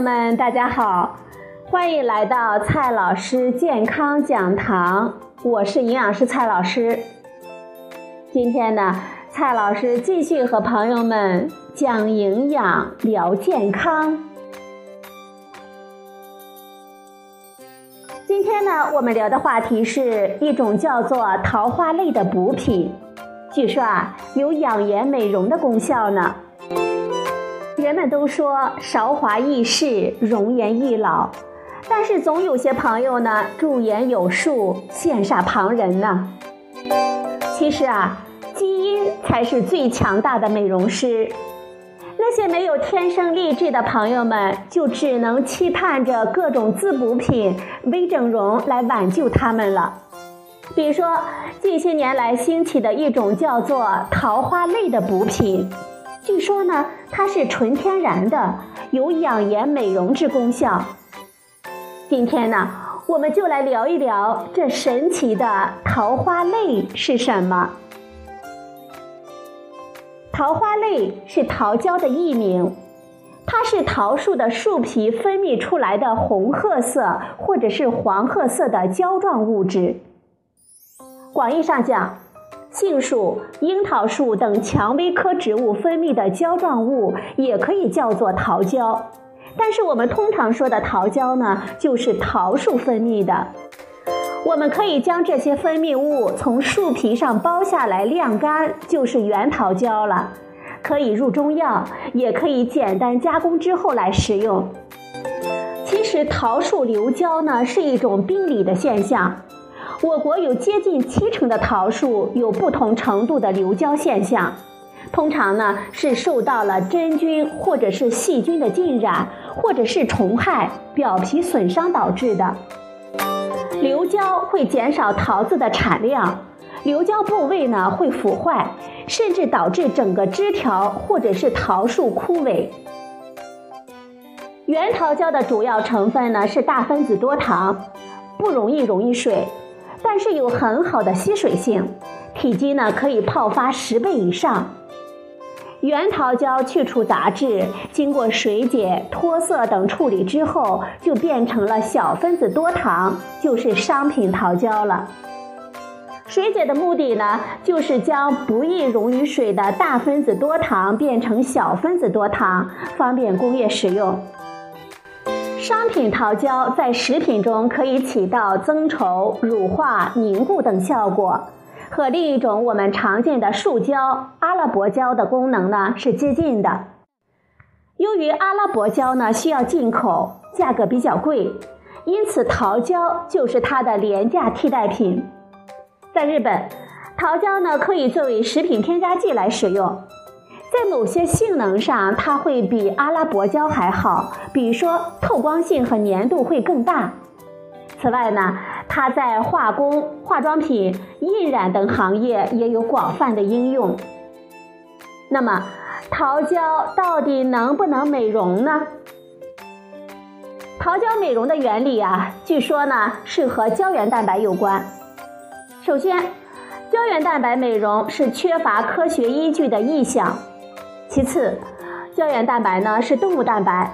朋友们，大家好，欢迎来到蔡老师健康讲堂，我是营养师蔡老师。今天呢，蔡老师继续和朋友们讲营养、聊健康。今天呢，我们聊的话题是一种叫做桃花类的补品，据说啊，有养颜美容的功效呢。人们都说韶华易逝，容颜易老，但是总有些朋友呢，驻颜有术，羡煞旁人呢。其实啊，基因才是最强大的美容师。那些没有天生丽质的朋友们，就只能期盼着各种滋补品、微整容来挽救他们了。比如说，近些年来兴起的一种叫做桃花类的补品。据说呢，它是纯天然的，有养颜美容之功效。今天呢，我们就来聊一聊这神奇的桃花泪是什么。桃花泪是桃胶的艺名，它是桃树的树皮分泌出来的红褐色或者是黄褐色的胶状物质。广义上讲，杏树、樱桃树等蔷薇科植物分泌的胶状物也可以叫做桃胶，但是我们通常说的桃胶呢，就是桃树分泌的。我们可以将这些分泌物从树皮上剥下来晾干，就是原桃胶了。可以入中药，也可以简单加工之后来食用。其实桃树流胶呢是一种病理的现象。我国有接近七成的桃树有不同程度的流胶现象，通常呢是受到了真菌或者是细菌的浸染，或者是虫害、表皮损伤导致的。流胶会减少桃子的产量，流胶部位呢会腐坏，甚至导致整个枝条或者是桃树枯萎。原桃胶的主要成分呢是大分子多糖，不容易溶于水。但是有很好的吸水性，体积呢可以泡发十倍以上。原桃胶去除杂质，经过水解、脱色等处理之后，就变成了小分子多糖，就是商品桃胶了。水解的目的呢，就是将不易溶于水的大分子多糖变成小分子多糖，方便工业使用。商品桃胶在食品中可以起到增稠、乳化、凝固等效果，和另一种我们常见的树胶阿拉伯胶的功能呢是接近的。由于阿拉伯胶呢需要进口，价格比较贵，因此桃胶就是它的廉价替代品。在日本，桃胶呢可以作为食品添加剂来使用。在某些性能上，它会比阿拉伯胶还好，比如说透光性和粘度会更大。此外呢，它在化工、化妆品、印染等行业也有广泛的应用。那么，桃胶到底能不能美容呢？桃胶美容的原理啊，据说呢是和胶原蛋白有关。首先，胶原蛋白美容是缺乏科学依据的臆想。其次，胶原蛋白呢是动物蛋白，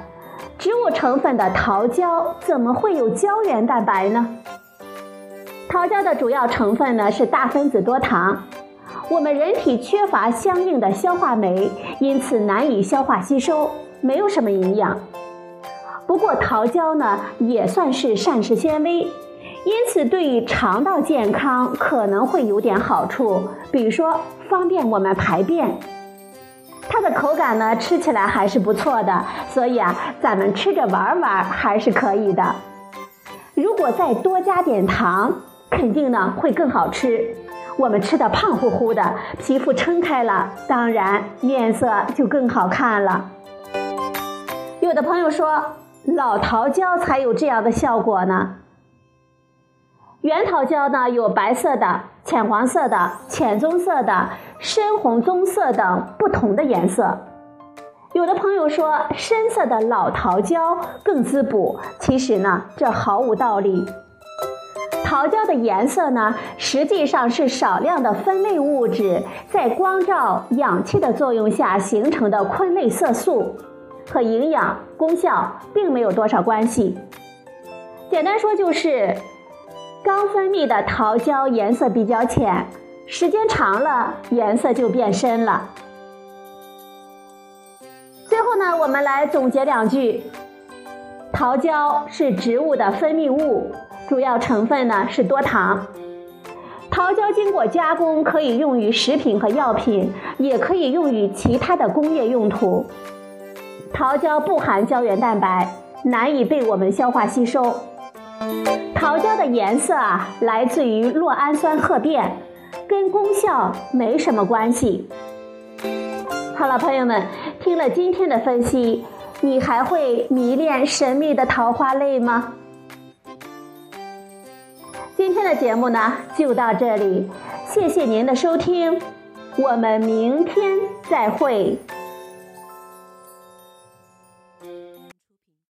植物成分的桃胶怎么会有胶原蛋白呢？桃胶的主要成分呢是大分子多糖，我们人体缺乏相应的消化酶，因此难以消化吸收，没有什么营养。不过桃胶呢也算是膳食纤维，因此对于肠道健康可能会有点好处，比如说方便我们排便。它的口感呢，吃起来还是不错的，所以啊，咱们吃着玩玩还是可以的。如果再多加点糖，肯定呢会更好吃。我们吃的胖乎乎的，皮肤撑开了，当然面色就更好看了。有的朋友说，老桃胶才有这样的效果呢。原桃胶呢有白色的、浅黄色的、浅棕色的、深红棕色等不同的颜色。有的朋友说深色的老桃胶更滋补，其实呢这毫无道理。桃胶的颜色呢实际上是少量的酚类物质在光照、氧气的作用下形成的醌类色素。和营养功效并没有多少关系。简单说就是，刚分泌的桃胶颜色比较浅，时间长了颜色就变深了。最后呢，我们来总结两句：桃胶是植物的分泌物，主要成分呢是多糖。桃胶经过加工，可以用于食品和药品，也可以用于其他的工业用途。桃胶不含胶原蛋白，难以被我们消化吸收。桃胶的颜色啊，来自于酪氨酸褐变，跟功效没什么关系。好了，朋友们，听了今天的分析，你还会迷恋神秘的桃花泪吗？今天的节目呢，就到这里，谢谢您的收听，我们明天再会。